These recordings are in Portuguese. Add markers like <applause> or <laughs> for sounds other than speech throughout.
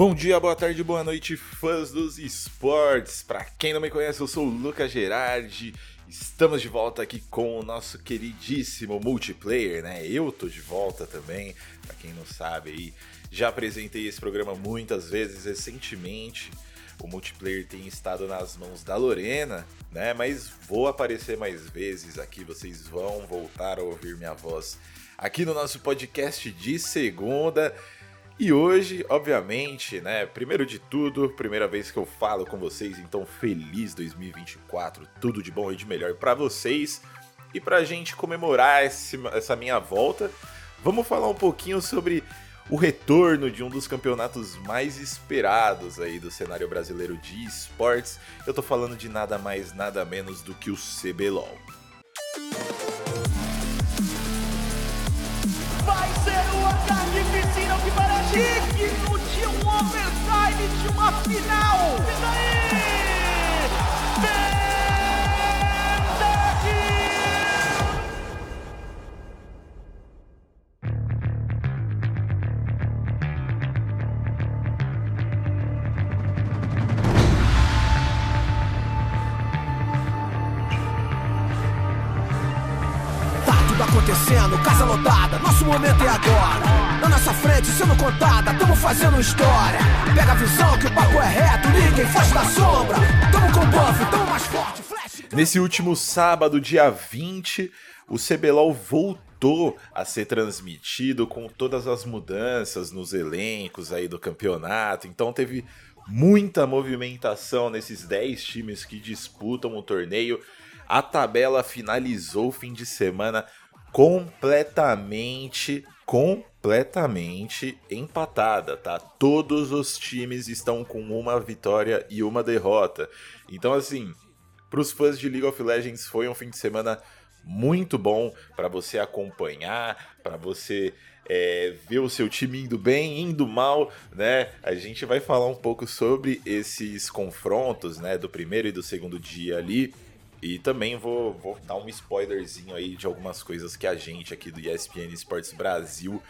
Bom dia, boa tarde, boa noite, fãs dos esportes. Para quem não me conhece, eu sou o Lucas Gerardi. Estamos de volta aqui com o nosso queridíssimo multiplayer, né? Eu tô de volta também. Para quem não sabe aí, já apresentei esse programa muitas vezes recentemente. O multiplayer tem estado nas mãos da Lorena, né? Mas vou aparecer mais vezes aqui, vocês vão voltar a ouvir minha voz aqui no nosso podcast de segunda. E hoje, obviamente, né, primeiro de tudo, primeira vez que eu falo com vocês, então feliz 2024, tudo de bom e de melhor para vocês. E pra gente comemorar esse, essa minha volta, vamos falar um pouquinho sobre o retorno de um dos campeonatos mais esperados aí do cenário brasileiro de esportes. Eu tô falando de nada mais, nada menos do que o CBLOL. Vai ser que parece digno de um overtime de uma final. E daí? acontecendo, casa lotada, nosso momento é agora. Nossa frente, sendo contada, tamo fazendo história. Pega a visão que o papo é reto, ninguém da sombra. Tamo com buff, tamo mais forte, flash. Nesse último sábado, dia 20, o CBLOL voltou a ser transmitido com todas as mudanças nos elencos aí do campeonato. Então teve muita movimentação nesses 10 times que disputam o torneio. A tabela finalizou o fim de semana completamente, completamente empatada, tá? Todos os times estão com uma vitória e uma derrota. Então, assim, para os fãs de League of Legends foi um fim de semana muito bom para você acompanhar, para você é, ver o seu time indo bem, indo mal, né? A gente vai falar um pouco sobre esses confrontos, né? Do primeiro e do segundo dia ali. E também vou, vou dar um spoilerzinho aí de algumas coisas que a gente aqui do ESPN Esportes Brasil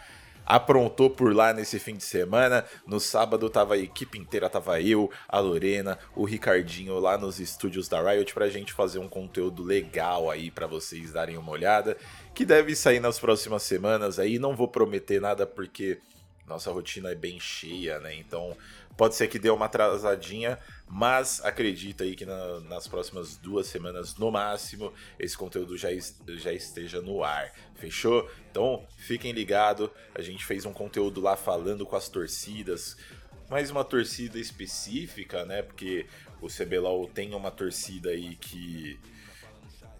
aprontou por lá nesse fim de semana. No sábado tava a equipe inteira, tava eu, a Lorena, o Ricardinho lá nos estúdios da Riot pra gente fazer um conteúdo legal aí para vocês darem uma olhada, que deve sair nas próximas semanas aí. Não vou prometer nada porque nossa rotina é bem cheia, né? Então pode ser que dê uma atrasadinha, mas acredito aí que na, nas próximas duas semanas, no máximo, esse conteúdo já, já esteja no ar. Fechou? Então fiquem ligados. A gente fez um conteúdo lá falando com as torcidas. Mais uma torcida específica, né? Porque o CBLOL tem uma torcida aí que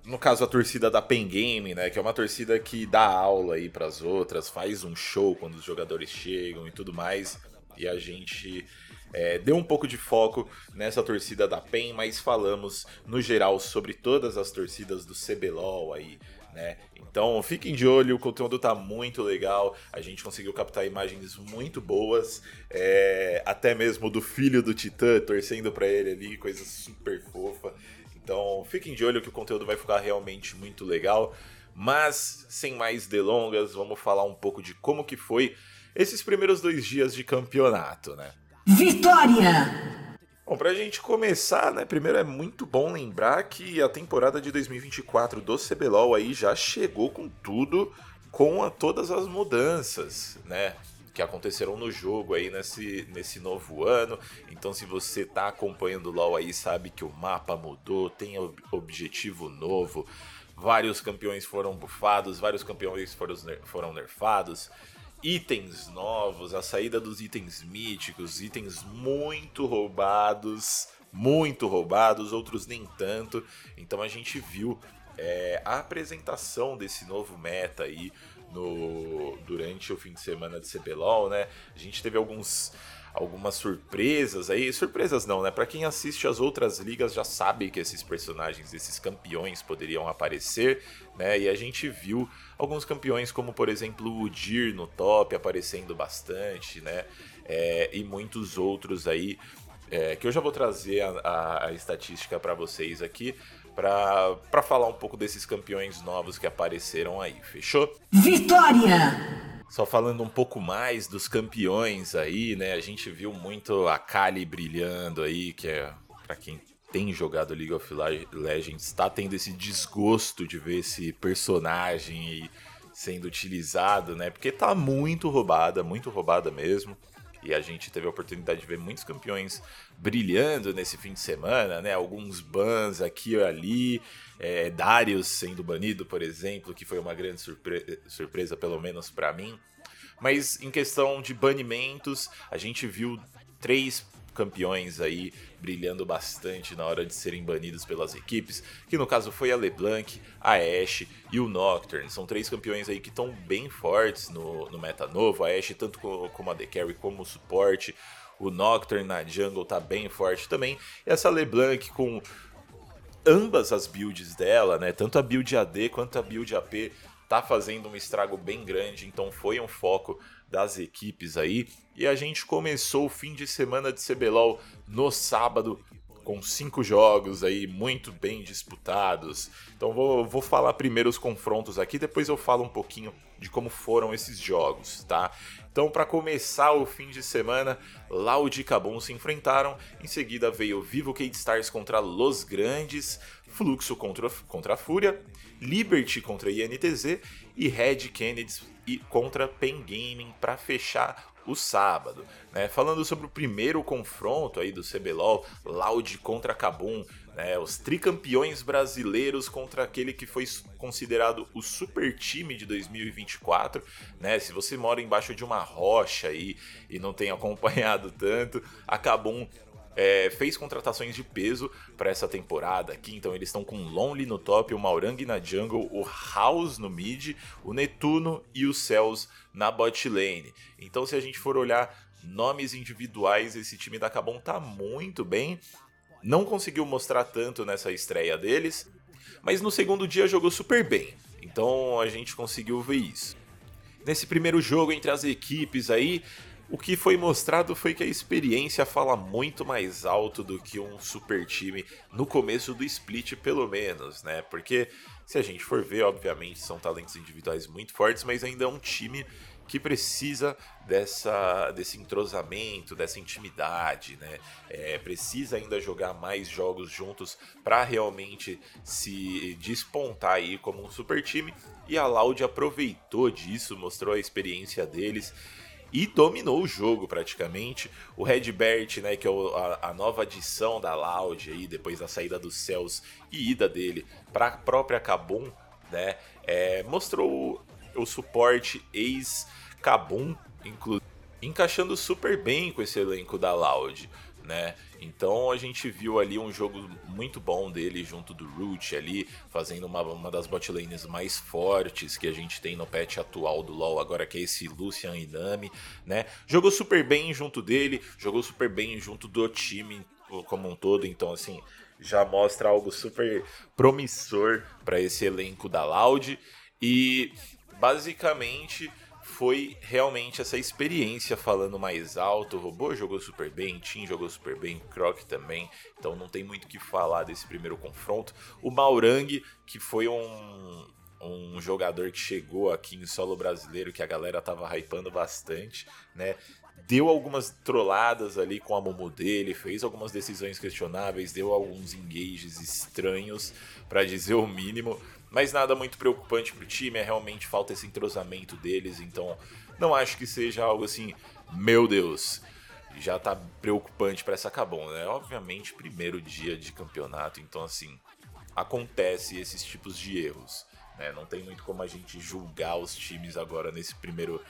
no caso a torcida da Pen Game, né, que é uma torcida que dá aula aí para as outras, faz um show quando os jogadores chegam e tudo mais. E a gente é, deu um pouco de foco nessa torcida da PEN, mas falamos no geral sobre todas as torcidas do CBLOL aí, né? Então fiquem de olho, o conteúdo tá muito legal, a gente conseguiu captar imagens muito boas, é, até mesmo do filho do Titã torcendo para ele ali, coisa super fofa. Então fiquem de olho que o conteúdo vai ficar realmente muito legal. Mas sem mais delongas, vamos falar um pouco de como que foi esses primeiros dois dias de campeonato, né? Vitória! Bom, pra gente começar, né, primeiro é muito bom lembrar que a temporada de 2024 do CBLOL aí já chegou com tudo, com a, todas as mudanças, né, que aconteceram no jogo aí nesse, nesse novo ano. Então, se você tá acompanhando o LoL aí, sabe que o mapa mudou, tem objetivo novo, vários campeões foram bufados, vários campeões foram, foram nerfados itens novos, a saída dos itens míticos, itens muito roubados, muito roubados, outros nem tanto. Então a gente viu é, a apresentação desse novo meta aí no durante o fim de semana de CBLOL, né? A gente teve alguns algumas surpresas aí, surpresas não, né? Para quem assiste as outras ligas já sabe que esses personagens, esses campeões poderiam aparecer, né? E a gente viu alguns campeões como por exemplo o Dir no top aparecendo bastante, né? É, e muitos outros aí é, que eu já vou trazer a, a, a estatística para vocês aqui para falar um pouco desses campeões novos que apareceram aí, fechou? Vitória! Só falando um pouco mais dos campeões aí, né? A gente viu muito a Kali brilhando aí, que é para quem tem jogado League of Legends, está tendo esse desgosto de ver esse personagem sendo utilizado, né? Porque tá muito roubada, muito roubada mesmo. E a gente teve a oportunidade de ver muitos campeões brilhando nesse fim de semana, né? Alguns bans aqui e ali. É, Darius sendo banido, por exemplo, que foi uma grande surpre surpresa, pelo menos para mim. Mas em questão de banimentos, a gente viu três campeões aí brilhando bastante na hora de serem banidos pelas equipes, que no caso foi a LeBlanc, a Ashe e o Nocturne. São três campeões aí que estão bem fortes no, no meta novo, a Ashe tanto como a The Carry como o suporte, o Nocturne na jungle tá bem forte também, e essa LeBlanc com ambas as builds dela, né? Tanto a build AD quanto a build AP tá fazendo um estrago bem grande, então foi um foco das equipes aí. E a gente começou o fim de semana de CBLOL no sábado com cinco jogos aí muito bem disputados. Então vou, vou falar primeiro os confrontos aqui, depois eu falo um pouquinho de como foram esses jogos, tá? Então, para começar o fim de semana, Loud e Kabum se enfrentaram. Em seguida veio Vivo Cade Stars contra Los Grandes, Fluxo contra, contra a Fúria, Liberty contra INTZ e Red Kennedy contra Pen Gaming para fechar o sábado. Né? Falando sobre o primeiro confronto aí do CBLOL, Loud contra Kabum, né? os tricampeões brasileiros contra aquele que foi considerado o super time de 2024. Né? Se você mora embaixo de uma rocha aí e não tem <laughs> acompanhado tanto, a Kabum é, fez contratações de peso para essa temporada aqui, então eles estão com o Lonely no top, o Maurang na jungle, o House no mid, o Netuno e o Cells na bot lane. Então se a gente for olhar nomes individuais, esse time da Cabum tá muito bem. Não conseguiu mostrar tanto nessa estreia deles, mas no segundo dia jogou super bem. Então a gente conseguiu ver isso. Nesse primeiro jogo entre as equipes aí, o que foi mostrado foi que a experiência fala muito mais alto do que um super time no começo do split, pelo menos, né? Porque se a gente for ver, obviamente são talentos individuais muito fortes, mas ainda é um time que precisa dessa, desse entrosamento, dessa intimidade, né? É, precisa ainda jogar mais jogos juntos para realmente se despontar aí como um super time. E a Loud aproveitou disso, mostrou a experiência deles e dominou o jogo praticamente. O Redbert, né, que é a, a, nova adição da Loud aí, depois da saída dos céus e ida dele para a própria Kabum, né, é, mostrou o, o suporte ex-Kabum, encaixando super bem com esse elenco da Loud né? Então a gente viu ali um jogo muito bom dele junto do Root ali, fazendo uma, uma das botlanes mais fortes que a gente tem no patch atual do LoL agora, que é esse Lucian Inami, né? Jogou super bem junto dele, jogou super bem junto do time como um todo, então assim, já mostra algo super promissor para esse elenco da Loud e basicamente foi realmente essa experiência falando mais alto. O robô jogou super bem, Tim jogou super bem, Croc também. Então não tem muito o que falar desse primeiro confronto. O Maurang, que foi um, um jogador que chegou aqui em solo brasileiro, que a galera tava hypando bastante, né? Deu algumas trolladas ali com a Momo dele, fez algumas decisões questionáveis, deu alguns engages estranhos, para dizer o mínimo. Mas nada muito preocupante pro time, é realmente falta esse entrosamento deles, então não acho que seja algo assim, meu Deus, já tá preocupante para essa Cabon, né? Obviamente, primeiro dia de campeonato, então assim, acontece esses tipos de erros, né? Não tem muito como a gente julgar os times agora nesse primeiro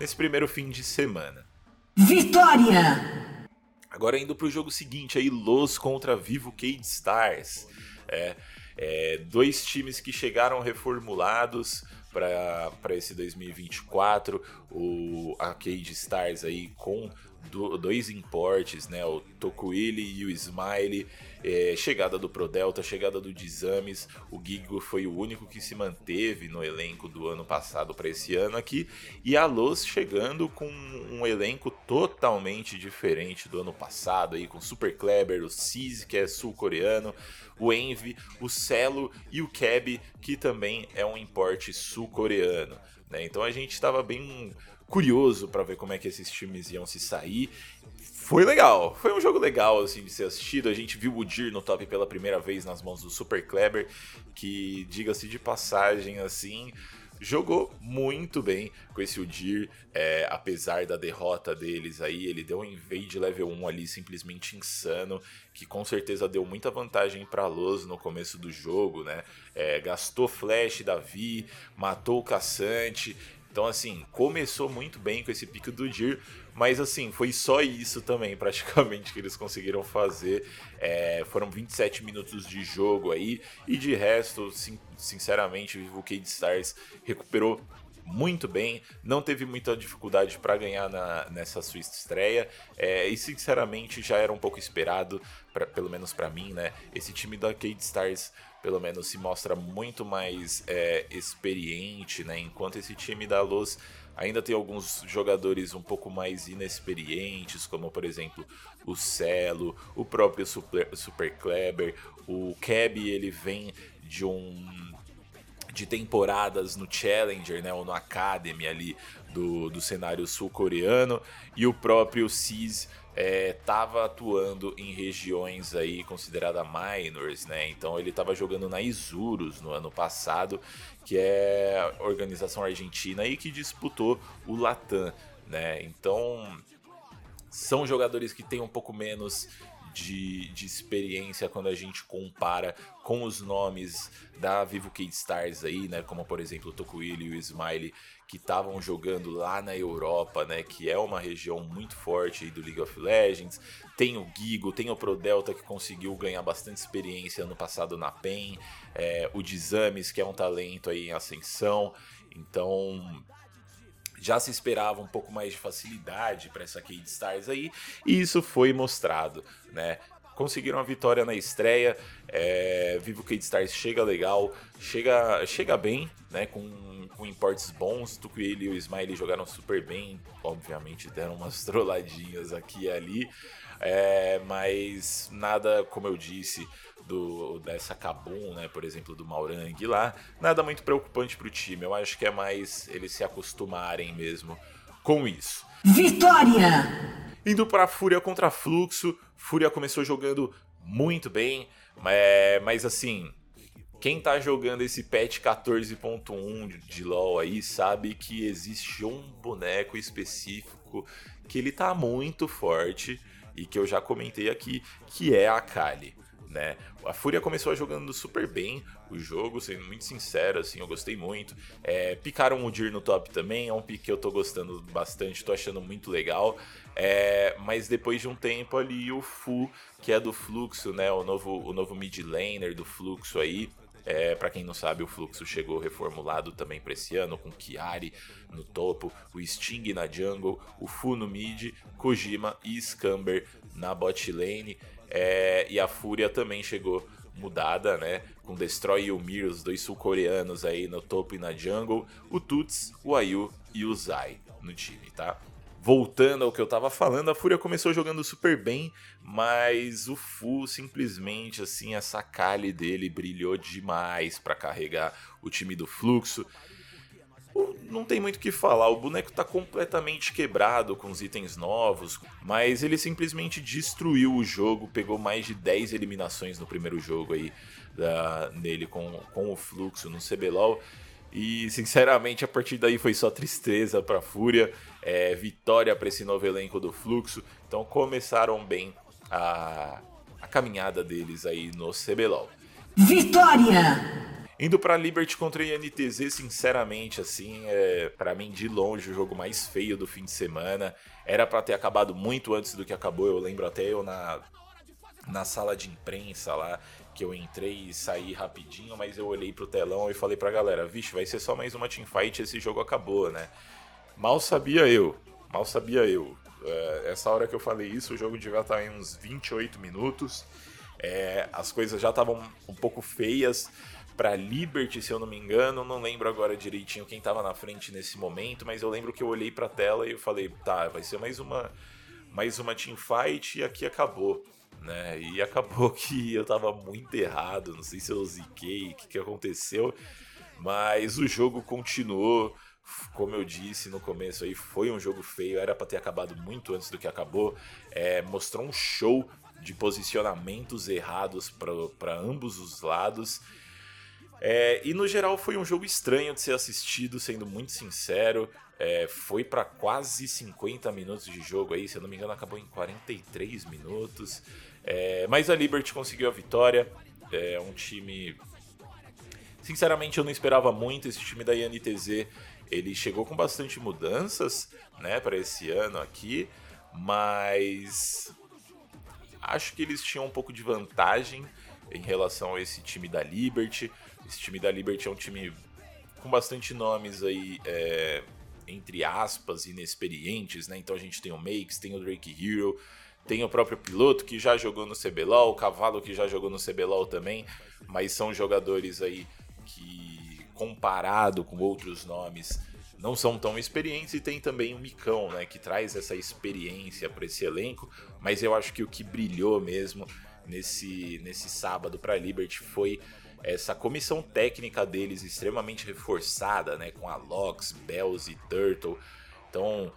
nesse primeiro fim de semana. Vitória! Agora indo pro jogo seguinte aí, Los contra Vivo Cade Stars. É, é, dois times que chegaram reformulados para esse 2024, o Arcade Stars aí com do, dois importes, né, o Tokuili e o Smiley, é, chegada do Prodelta, chegada do Dizames, o Gigo foi o único que se manteve no elenco do ano passado para esse ano aqui, e a Los chegando com um elenco totalmente diferente do ano passado, aí com Super Kleber, o Cis, que é sul-coreano, o Envy, o Celo e o Keb, que também é um importe sul-coreano. né? Então a gente estava bem curioso para ver como é que esses times iam se sair. Foi legal, foi um jogo legal assim de ser assistido. A gente viu o Dir no top pela primeira vez nas mãos do Super Kleber, que diga-se de passagem assim, jogou muito bem com esse Udir, é, apesar da derrota deles aí, ele deu um invade level 1 ali simplesmente insano, que com certeza deu muita vantagem para Los no começo do jogo, né? É, gastou flash da Vi, matou o caçante, então, assim, começou muito bem com esse pico do Dir, mas assim, foi só isso também, <laughs> praticamente, que eles conseguiram fazer. É, foram 27 minutos de jogo aí, e de resto, sinceramente, o Cade Stars recuperou muito bem, não teve muita dificuldade para ganhar na, nessa sua estreia, é, e sinceramente já era um pouco esperado, pra, pelo menos para mim, né? Esse time da Cade Stars pelo menos se mostra muito mais é, experiente, né? Enquanto esse time da Luz ainda tem alguns jogadores um pouco mais inexperientes, como por exemplo o Celo, o próprio Super, Super Kleber, o Keb ele vem de um de temporadas no Challenger, né, ou no Academy ali do, do cenário sul-coreano, e o próprio Cis estava é, atuando em regiões aí consideradas minors, né? Então ele estava jogando na Isurus no ano passado, que é a organização argentina e que disputou o Latam, né? Então são jogadores que têm um pouco menos de, de experiência quando a gente compara com os nomes da Vivo Kid Stars aí, né? Como por exemplo o Tokuili e o Smiley, que estavam jogando lá na Europa, né? Que é uma região muito forte do League of Legends. Tem o Gigo, tem o Pro Delta que conseguiu ganhar bastante experiência ano passado na PEN. É, o Dizames, que é um talento aí em ascensão. Então já se esperava um pouco mais de facilidade para essa Cade Stars aí, e isso foi mostrado, né? Conseguiram a vitória na estreia, é, Vivo Cade Stars chega legal, chega, chega bem, né? Com, com importes bons, Tukuele e o Smiley jogaram super bem, obviamente deram umas <laughs> trolladinhas aqui e ali, é, mas nada, como eu disse, do, dessa Kabum, né, por exemplo, do Maurang lá, nada muito preocupante para o time. Eu acho que é mais eles se acostumarem mesmo com isso. Vitória! Indo para Fúria contra Fluxo, Fúria começou jogando muito bem, mas, mas assim, quem tá jogando esse patch 14.1 de LoL aí sabe que existe um boneco específico que ele tá muito forte e que eu já comentei aqui, que é a Kali né? A Fúria começou jogando super bem o jogo, sendo muito sincero, assim, eu gostei muito. É, picaram o Dir no top também, é um pick que eu tô gostando bastante, tô achando muito legal. É, mas depois de um tempo ali, o Fu, que é do Fluxo, né? O novo, o novo mid laner do Fluxo aí, é, para quem não sabe, o Fluxo chegou reformulado também para esse ano, com Kiari no topo, o Sting na jungle, o Fu no mid, Kojima e Scamber na bot lane. É, e a Fúria também chegou mudada, né? Com Destroy e o Mir, os dois sul-coreanos aí no topo e na jungle. O Tuts, o Ayu e o Zai no time, tá? Voltando ao que eu tava falando, a Fúria começou jogando super bem, mas o Fu simplesmente assim, essa Kali dele brilhou demais para carregar o time do Fluxo não tem muito o que falar. O boneco tá completamente quebrado com os itens novos, mas ele simplesmente destruiu o jogo, pegou mais de 10 eliminações no primeiro jogo aí da, nele com, com o fluxo no CBLOL. E sinceramente, a partir daí foi só tristeza pra Fúria, é, vitória para esse novo elenco do Fluxo. Então começaram bem a, a caminhada deles aí no CBLOL. Vitória! Indo para Liberty contra INTZ, sinceramente, assim, é para mim de longe o jogo mais feio do fim de semana. Era para ter acabado muito antes do que acabou. Eu lembro até eu na na sala de imprensa lá, que eu entrei e saí rapidinho, mas eu olhei pro telão e falei pra galera, vixe, vai ser só mais uma teamfight, esse jogo acabou, né? Mal sabia eu, mal sabia eu. É, essa hora que eu falei isso, o jogo devia estar em uns 28 minutos. É, as coisas já estavam um pouco feias para Liberty, se eu não me engano, não lembro agora direitinho quem estava na frente nesse momento, mas eu lembro que eu olhei para a tela e eu falei, tá, vai ser mais uma mais uma team fight e aqui acabou, né? E acabou <laughs> que eu tava muito errado, não sei se eu ziquei, o que, que aconteceu, mas o jogo continuou, como eu disse no começo aí, foi um jogo feio, era para ter acabado muito antes do que acabou. É, mostrou um show de posicionamentos errados para ambos os lados. É, e no geral foi um jogo estranho de ser assistido, sendo muito sincero. É, foi para quase 50 minutos de jogo aí, se eu não me engano, acabou em 43 minutos. É, mas a Liberty conseguiu a vitória. É um time. Sinceramente, eu não esperava muito esse time da INTZ. Ele chegou com bastante mudanças, né, para esse ano aqui, mas acho que eles tinham um pouco de vantagem em relação a esse time da Liberty. Esse time da Liberty é um time com bastante nomes aí, é, entre aspas, inexperientes, né? Então a gente tem o Makes, tem o Drake Hero, tem o próprio piloto que já jogou no CBLOL, o Cavalo que já jogou no CBLOL também, mas são jogadores aí que, comparado com outros nomes, não são tão experientes e tem também o Micão, né, que traz essa experiência para esse elenco, mas eu acho que o que brilhou mesmo nesse, nesse sábado para a Liberty foi essa comissão técnica deles extremamente reforçada, né, com a Lox, Bells e Turtle. Então,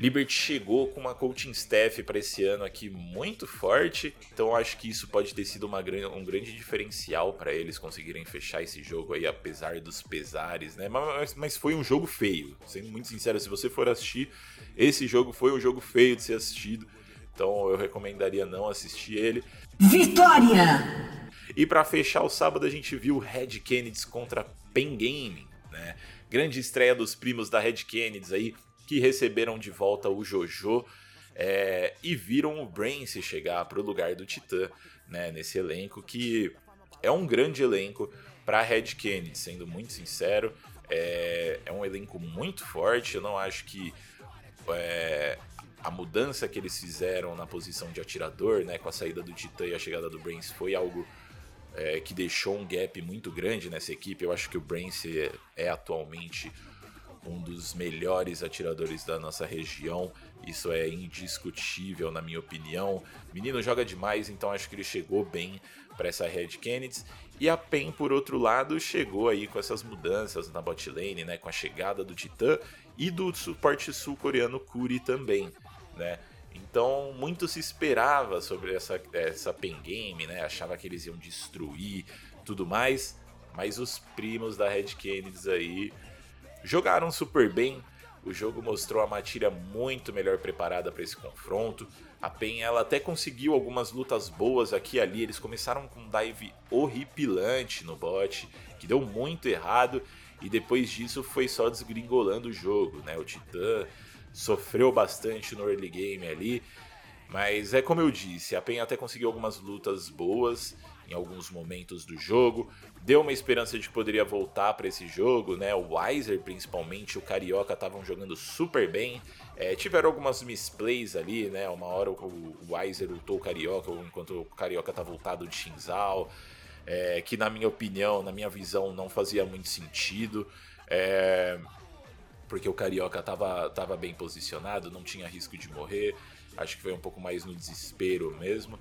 Liberty chegou com uma coaching staff para esse ano aqui muito forte, então acho que isso pode ter sido uma, um grande diferencial para eles conseguirem fechar esse jogo aí, apesar dos pesares, né? Mas, mas, foi um jogo feio, sendo muito sincero, se você for assistir, esse jogo foi um jogo feio de ser assistido, então eu recomendaria não assistir ele. Vitória! E para fechar o sábado a gente viu Red Kennedy contra Pen Gaming, né? Grande estreia dos primos da Red Kennedy aí, que receberam de volta o Jojo é, e viram o Brance chegar para o lugar do Titã né, nesse elenco, que é um grande elenco para Red Kennedy, sendo muito sincero. É, é, um elenco muito forte, eu não acho que é, a mudança que eles fizeram na posição de atirador, né, com a saída do Titã e a chegada do Brance, foi algo é, que deixou um gap muito grande nessa equipe. Eu acho que o Brance é, é atualmente um dos melhores atiradores da nossa região. Isso é indiscutível, na minha opinião. Menino joga demais, então acho que ele chegou bem para essa Red Kennedy. E a PEN, por outro lado, chegou aí com essas mudanças na bot lane, né, com a chegada do Titã e do suporte sul-coreano Kuri também, né? Então, muito se esperava sobre essa, essa pen game, né? Achava que eles iam destruir tudo mais, mas os primos da Red Kennedy aí jogaram super bem. O jogo mostrou a Matilha muito melhor preparada para esse confronto. A PEN ela até conseguiu algumas lutas boas aqui e ali. Eles começaram com um dive horripilante no bot, que deu muito errado. E depois disso foi só desgringolando o jogo, né? O Titã sofreu bastante no early game ali. Mas é como eu disse, a PEN até conseguiu algumas lutas boas em alguns momentos do jogo. Deu uma esperança de que poderia voltar para esse jogo, né? O Weiser, principalmente, o Carioca estavam jogando super bem. É, tiveram algumas misplays ali, né? Uma hora o, Weiser ultou o Carioca, enquanto o Carioca tá voltado de Shinzal. É, que na minha opinião, na minha visão, não fazia muito sentido. É, porque o Carioca tava, tava bem posicionado, não tinha risco de morrer. Acho que foi um pouco mais no desespero mesmo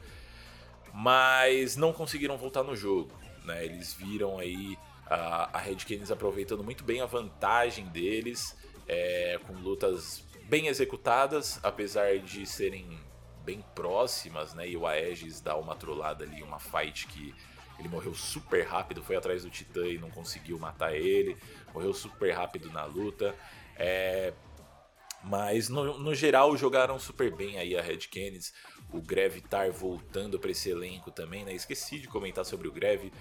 mas não conseguiram voltar no jogo. Né? Eles viram aí a, a Red Canids aproveitando muito bem a vantagem deles, é, com lutas bem executadas, apesar de serem bem próximas, né? E o Aegis dá uma trollada ali, uma fight que ele morreu super rápido, foi atrás do Titã e não conseguiu matar ele, morreu super rápido na luta. É, mas no, no, geral jogaram super bem aí a Red Canids o Greve estar voltando para esse elenco também, né? Esqueci de comentar sobre o Greve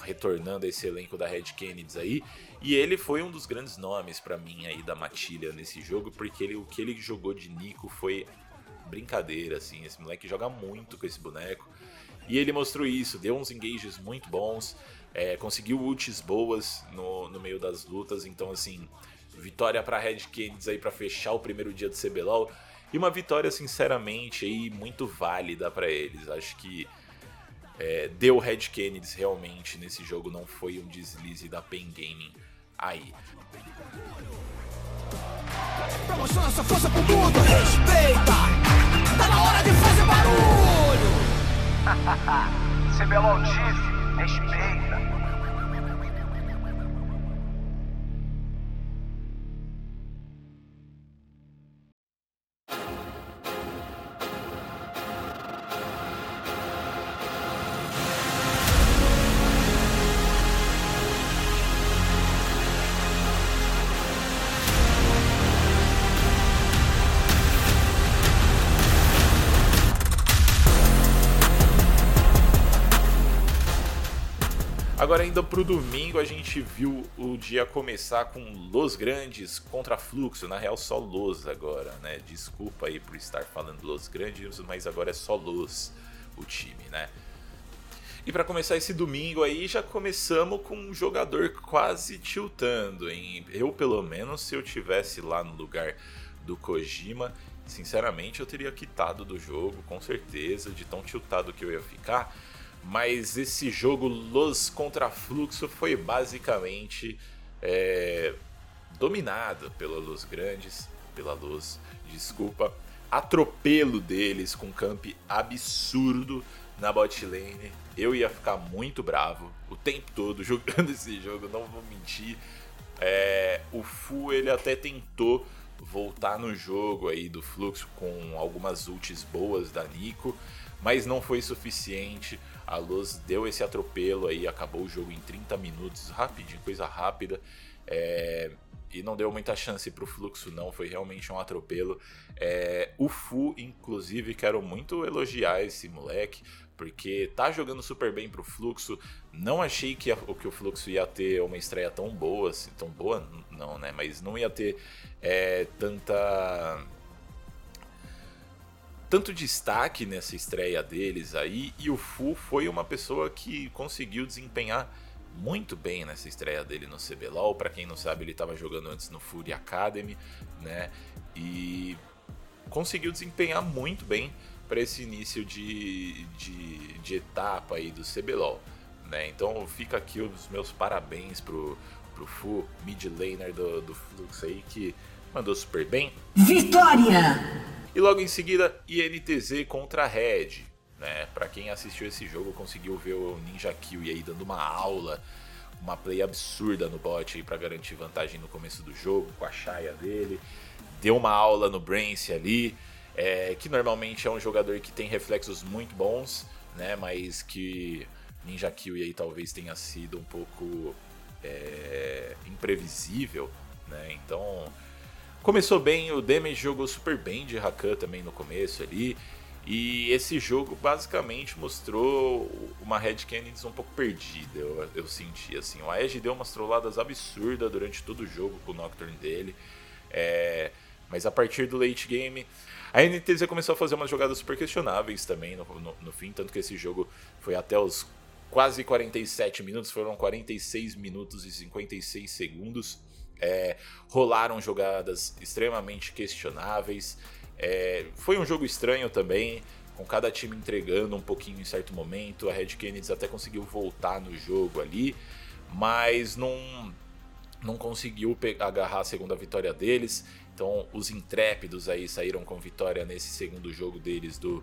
retornando a esse elenco da Red Kennedy aí, e ele foi um dos grandes nomes para mim aí da Matilha nesse jogo, porque ele, o que ele jogou de Nico foi brincadeira, assim, esse moleque joga muito com esse boneco, e ele mostrou isso, deu uns engages muito bons, é, conseguiu ults boas no, no meio das lutas, então assim, vitória para Red Kennedy aí para fechar o primeiro dia do CBLOL, e uma vitória, sinceramente, aí muito válida para eles. Acho que é, deu Red Kennedy realmente nesse jogo, não foi um deslize da Pen Gaming aí. Pra mostrar nossa força pro mundo, respeita! Tá na hora de fazer barulho! CBLOL disse, respeita! Agora indo pro domingo, a gente viu o dia começar com Los Grandes contra Fluxo, na real só Los agora, né? Desculpa aí por estar falando Los Grandes, mas agora é só Los o time, né? E para começar esse domingo aí, já começamos com um jogador quase tiltando, hein? Eu, pelo menos, se eu tivesse lá no lugar do Kojima, sinceramente eu teria quitado do jogo, com certeza, de tão tiltado que eu ia ficar. Mas esse jogo Los contra Fluxo foi basicamente é, dominado pela Luz Grandes, pela Luz, desculpa. Atropelo deles com camp absurdo na bot lane. Eu ia ficar muito bravo o tempo todo <laughs> jogando esse jogo, não vou mentir. É, o Fu ele até tentou voltar no jogo aí do fluxo com algumas ults boas da Nico, mas não foi suficiente. A Luz deu esse atropelo aí, acabou o jogo em 30 minutos, rapidinho, coisa rápida. É, e não deu muita chance pro fluxo, não. Foi realmente um atropelo. É, o Fu, inclusive, quero muito elogiar esse moleque, porque tá jogando super bem pro fluxo. Não achei que, a, que o fluxo ia ter uma estreia tão boa, assim, tão boa, não, né? Mas não ia ter é, tanta tanto destaque nessa estreia deles aí, e o Fu foi uma pessoa que conseguiu desempenhar muito bem nessa estreia dele no CBLOL. Para quem não sabe, ele estava jogando antes no Fury Academy, né? E conseguiu desempenhar muito bem para esse início de, de, de, etapa aí do CBLOL, né? Então fica aqui os meus parabéns pro, pro Fu, mid laner do, do Flux aí, que mandou super bem. Vitória! E logo em seguida, INTZ contra Red. Né? Para quem assistiu esse jogo, conseguiu ver o Ninja Kill aí dando uma aula, uma play absurda no bot para garantir vantagem no começo do jogo com a Shaya dele. Deu uma aula no Brance ali, é, que normalmente é um jogador que tem reflexos muito bons, né? Mas que Ninja Kill aí talvez tenha sido um pouco é, imprevisível, né? Então Começou bem, o Damage jogou super bem de Rakan também no começo ali. E esse jogo basicamente mostrou uma Red Canids um pouco perdida, eu, eu senti assim. O Aege deu umas trolladas absurdas durante todo o jogo com o Nocturne dele. É, mas a partir do late game, a NTZ começou a fazer umas jogadas super questionáveis também no, no, no fim, tanto que esse jogo foi até os quase 47 minutos, foram 46 minutos e 56 segundos. É, rolaram jogadas extremamente questionáveis. É, foi um jogo estranho também, com cada time entregando um pouquinho em certo momento. A Red Kennedy até conseguiu voltar no jogo ali, mas não, não conseguiu agarrar a segunda vitória deles. Então os intrépidos aí saíram com vitória nesse segundo jogo deles do,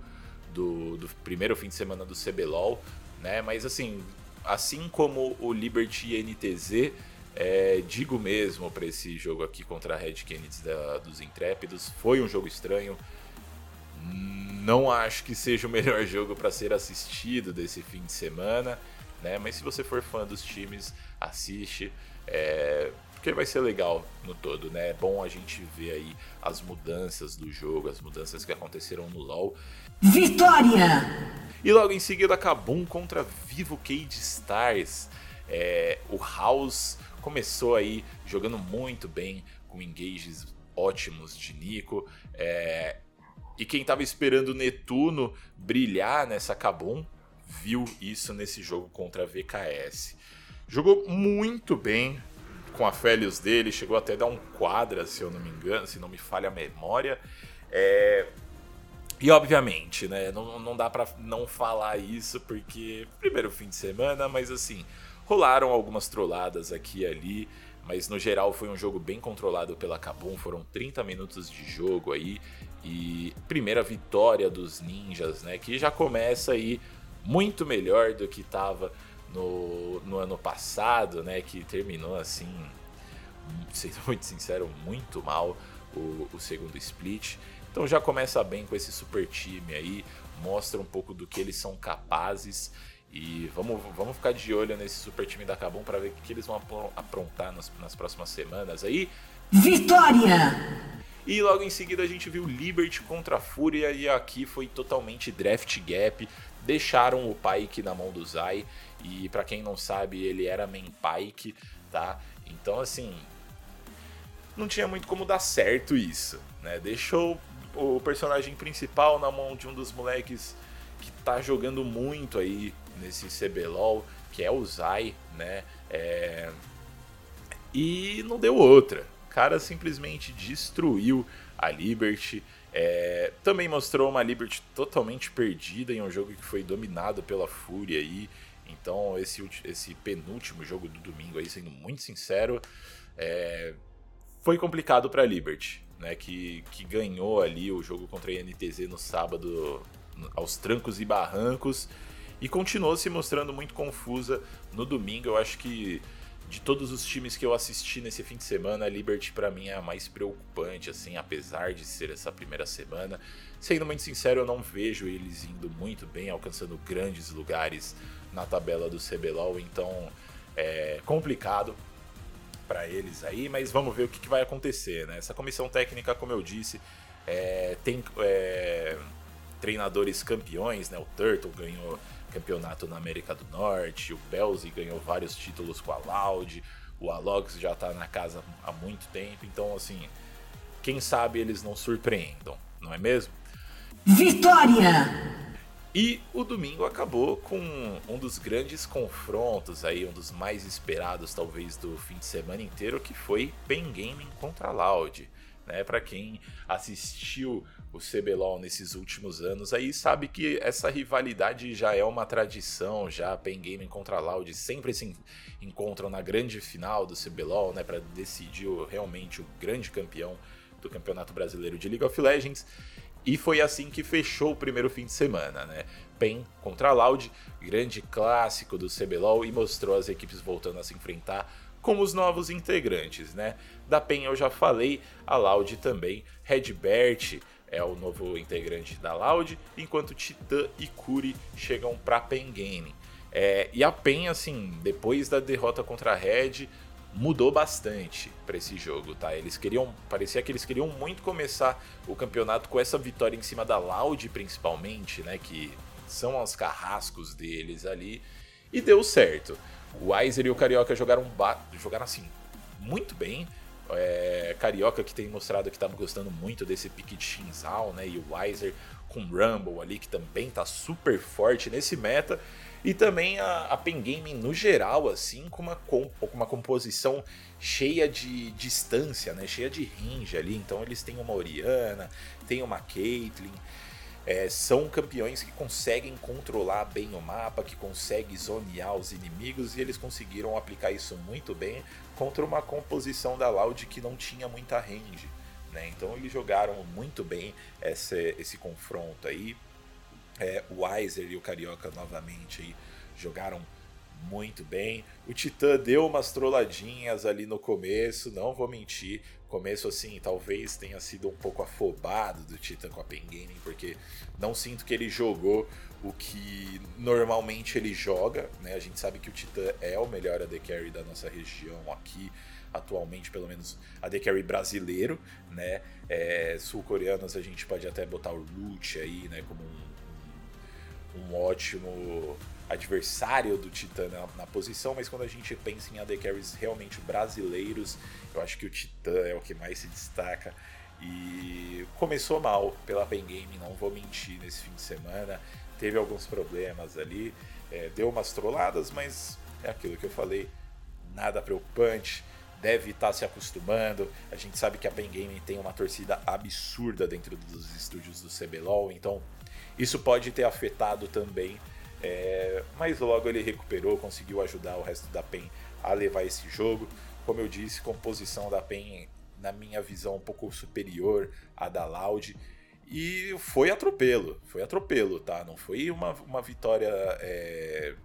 do, do primeiro fim de semana do CBLOL, né? Mas assim, assim como o Liberty NTZ, é, digo mesmo para esse jogo aqui contra a Red Kennedy da, dos Intrépidos, foi um jogo estranho. Não acho que seja o melhor <laughs> jogo para ser assistido desse fim de semana, né? Mas se você for fã dos times, assiste, é, porque vai ser legal no todo, né? É bom a gente ver aí as mudanças do jogo, as mudanças que aconteceram no LoL. Vitória! E logo em seguida, Kabum contra Vivo Cage Stars. É, o House começou aí jogando muito bem, com engages ótimos de Nico. É, e quem estava esperando o Netuno brilhar nessa Kabum, viu isso nesse jogo contra a VKS. Jogou muito bem com a Felios dele, chegou até a dar um quadra, se eu não me engano, se não me falha a memória. É... E obviamente, né, não, não dá para não falar isso, porque primeiro fim de semana, mas assim, Rolaram algumas trolladas aqui e ali, mas no geral foi um jogo bem controlado pela Kabum. Foram 30 minutos de jogo aí e primeira vitória dos ninjas, né? Que já começa aí muito melhor do que estava no, no ano passado, né? Que terminou assim, sendo muito sincero, muito mal o, o segundo split. Então já começa bem com esse super time aí, mostra um pouco do que eles são capazes. E vamos, vamos ficar de olho nesse super time da Cabum para ver o que eles vão aprontar nas, nas próximas semanas aí. Vitória! E logo em seguida a gente viu Liberty contra a Fúria e aqui foi totalmente draft gap. Deixaram o Pike na mão do Zai e para quem não sabe, ele era main Pike, tá? Então assim, não tinha muito como dar certo isso, né? Deixou o personagem principal na mão de um dos moleques que tá jogando muito aí nesse CBLOL, que é o Zai, né? É... E não deu outra. O cara simplesmente destruiu a Liberty. É... Também mostrou uma Liberty totalmente perdida em um jogo que foi dominado pela Fúria aí. Então, esse, esse penúltimo jogo do domingo aí, sendo muito sincero, é... foi complicado para a Liberty, né? Que, que ganhou ali o jogo contra a NTZ no sábado aos trancos e barrancos e continuou se mostrando muito confusa no domingo. Eu acho que de todos os times que eu assisti nesse fim de semana, a Liberty para mim é a mais preocupante, assim, apesar de ser essa primeira semana. Sendo muito sincero, eu não vejo eles indo muito bem, alcançando grandes lugares na tabela do CBLOL, então é complicado para eles aí, mas vamos ver o que, que, vai acontecer, né? Essa comissão técnica, como eu disse, é, tem é, treinadores campeões, né? O Turtle ganhou campeonato na América do Norte, o Belzi ganhou vários títulos com a Loud, o Alox já tá na casa há muito tempo, então assim, quem sabe eles não surpreendam, não é mesmo? Vitória! E o domingo acabou com um dos grandes confrontos aí, um dos mais esperados talvez do fim de semana inteiro, que foi Pen Gaming contra a Loud. Né? Para quem assistiu o CBLOL nesses últimos anos aí sabe que essa rivalidade já é uma tradição, já Pen Gaming contra Loud sempre se encontram na grande final do CBLOL, né, para decidir realmente o grande campeão do Campeonato Brasileiro de League of Legends. E foi assim que fechou o primeiro fim de semana, né? PEN contra Loud, grande clássico do CBLOL e mostrou as equipes voltando a se enfrentar como os novos integrantes, né? Da PEN eu já falei, a Loud também, Redbert é o novo integrante da Loud, enquanto Titã e Curi chegam para PEN Gaming. É, e a PEN, assim, depois da derrota contra a Red, mudou bastante para esse jogo, tá? Eles queriam, parecia que eles queriam muito começar o campeonato com essa vitória em cima da Loud, principalmente, né? Que são os carrascos deles ali, e deu certo. O Weiser e o Carioca jogaram, jogaram assim muito bem. É, Carioca que tem mostrado que tá gostando muito desse pique de Shinzal, né? E o Weiser com Rumble ali, que também tá super forte nesse meta. E também a, a Pen Gaming no geral, assim, com uma, com uma composição cheia de distância, né? Cheia de range ali. Então eles têm uma Oriana, tem uma Caitlyn. É, são campeões que conseguem controlar bem o mapa, que conseguem zonear os inimigos e eles conseguiram aplicar isso muito bem contra uma composição da Loud que não tinha muita range. Né? Então eles jogaram muito bem esse, esse confronto aí. É, o Weiser e o Carioca novamente aí jogaram muito bem. O Titã deu umas trolladinhas ali no começo, não vou mentir. Começo assim, talvez tenha sido um pouco afobado do Titã com a Pen porque não sinto que ele jogou o que normalmente ele joga, né? A gente sabe que o Titã é o melhor AD Carry da nossa região aqui, atualmente, pelo menos AD Carry brasileiro, né? É, Sul-coreanos a gente pode até botar o Root aí, né? Como um, um ótimo adversário do Titã na, na, posição, mas quando a gente pensa em AD Carries realmente brasileiros, eu acho que o Titã é o que mais se destaca. E começou mal pela Pen Game, não vou mentir, nesse fim de semana teve alguns problemas ali, é, deu umas trolladas, mas é aquilo que eu falei, nada preocupante, deve estar tá se acostumando. A gente sabe que a Pen Gaming tem uma torcida absurda dentro dos estúdios do CBLOL, então isso pode ter afetado também. É, mas logo ele recuperou, conseguiu ajudar o resto da PEN a levar esse jogo. Como eu disse, composição da PEN, na minha visão, um pouco superior à da Loud. E foi atropelo, foi atropelo, tá? Não foi uma, uma vitória. É...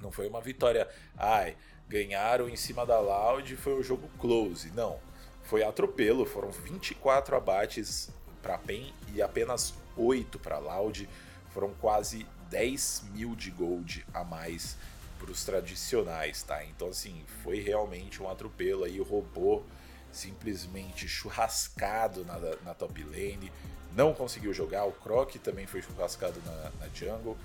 Não foi uma vitória. Ai, ganharam em cima da Loud foi o jogo close. Não. Foi atropelo, foram 24 abates para PEN e apenas 8 para Loud. Foram quase 10 mil de gold a mais para os tradicionais, tá? Então, assim, foi realmente um atropelo aí, roubou simplesmente churrascado na, na top lane, não conseguiu jogar. O Croc também foi churrascado na, na jungle.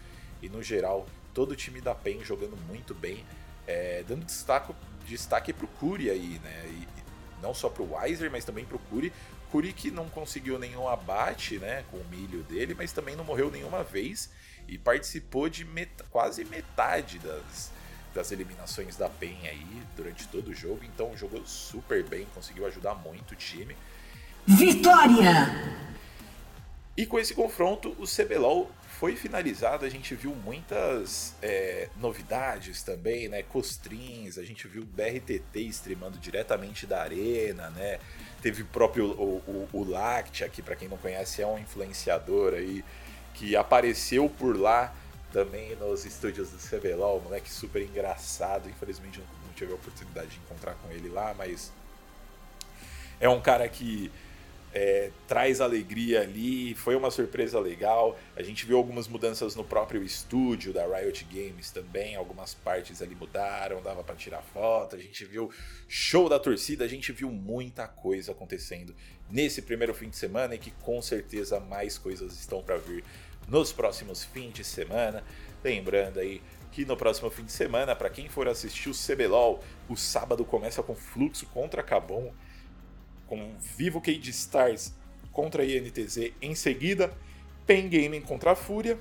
E no geral, todo o time da PEN jogando muito bem, é, dando destaque, destaque pro Curi aí, né? E, não só pro Weiser, mas também pro Curi. Curi que não conseguiu nenhum abate né, com o milho dele, mas também não morreu nenhuma vez e participou de met quase metade das, das eliminações da PEN aí durante todo o jogo. Então jogou super bem, conseguiu ajudar muito o time. Vitória! E com esse confronto, o CBLOL foi finalizado. A gente viu muitas é, novidades também, né? Costrins, a gente viu o BRTT streamando diretamente da arena, né? Teve o próprio o, o, Lactia, que para quem não conhece é um influenciador aí, que apareceu por lá também nos estúdios do CBLOL, moleque super engraçado. Infelizmente não, não tive a oportunidade de encontrar com ele lá, mas é um cara que é, traz alegria ali, foi uma surpresa legal. A gente viu algumas mudanças no próprio estúdio da Riot Games também, algumas partes ali mudaram, dava para tirar foto. A gente viu show da torcida, a gente viu muita coisa acontecendo nesse primeiro fim de semana e que com certeza mais coisas estão para vir nos próximos fins de semana. Lembrando aí que no próximo fim de semana, para quem for assistir o CBLOL, o sábado começa com Fluxo contra Cabum com Vivo Cage Stars contra INTZ em seguida, Pen Gaming contra a Fúria,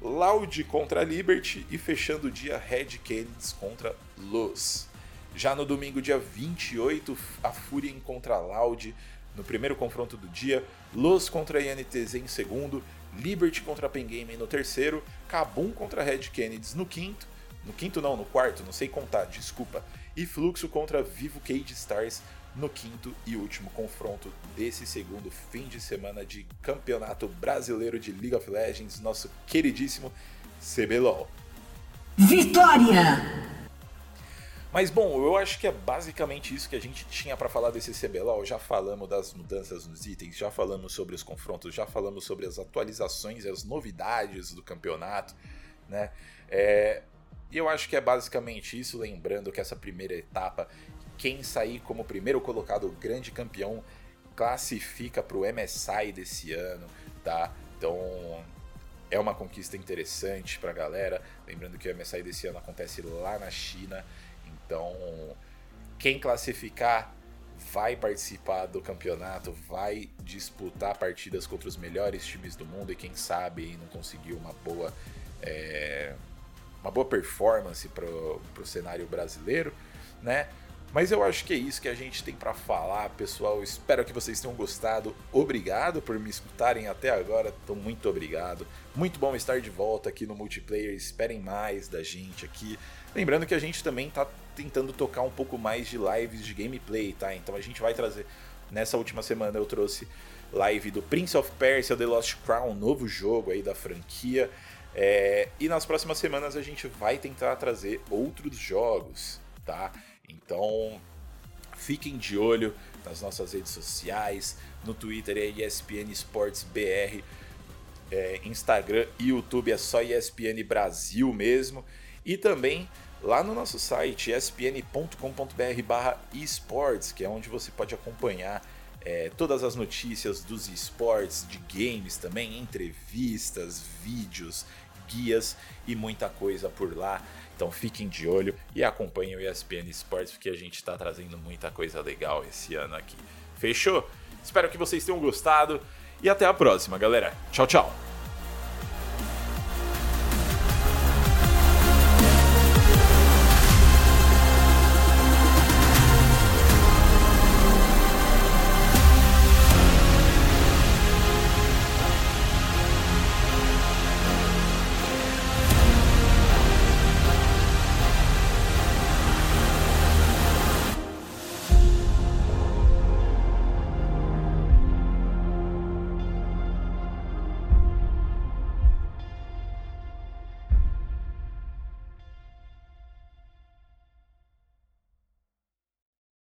Loud contra Liberty e fechando o dia Red Canids contra Luz. Já no domingo, dia 28, a Fúria encontra a Loud no primeiro confronto do dia, Luz contra a INTZ em segundo, Liberty contra a Pen Gaming no terceiro, Kabum contra Red Kennedy no quinto, no quinto não, no quarto, não sei contar, desculpa, e Fluxo contra Vivo Cage Stars no quinto e último confronto desse segundo fim de semana de Campeonato Brasileiro de League of Legends, nosso queridíssimo CBLOL. Vitória! Mas bom, eu acho que é basicamente isso que a gente tinha para falar desse CBLOL. Já falamos das mudanças nos itens, já falamos sobre os confrontos, já falamos sobre as atualizações e as novidades do campeonato, né? É, eu acho que é basicamente isso, lembrando que essa primeira etapa quem sair como primeiro colocado grande campeão classifica para o MSI desse ano, tá? Então é uma conquista interessante para a galera. Lembrando que o MSI desse ano acontece lá na China, então quem classificar vai participar do campeonato, vai disputar partidas contra os melhores times do mundo e quem sabe não conseguiu uma boa é, uma boa performance para o cenário brasileiro, né? Mas eu acho que é isso que a gente tem para falar, pessoal. Espero que vocês tenham gostado. Obrigado por me escutarem até agora. Então, muito obrigado. Muito bom estar de volta aqui no multiplayer. Esperem mais da gente aqui. Lembrando que a gente também tá tentando tocar um pouco mais de lives de gameplay, tá? Então a gente vai trazer. Nessa última semana eu trouxe live do Prince of Persia The Lost Crown, novo jogo aí da franquia. É... E nas próximas semanas a gente vai tentar trazer outros jogos, tá? Então, fiquem de olho nas nossas redes sociais, no Twitter é ESPN Sports BR, é, Instagram e YouTube é só ESPN Brasil mesmo, e também lá no nosso site espn.com.br/esports, que é onde você pode acompanhar é, todas as notícias dos esportes, de games também, entrevistas, vídeos, guias e muita coisa por lá. Então fiquem de olho e acompanhem o ESPN Sports, porque a gente está trazendo muita coisa legal esse ano aqui. Fechou? Espero que vocês tenham gostado e até a próxima, galera. Tchau, tchau.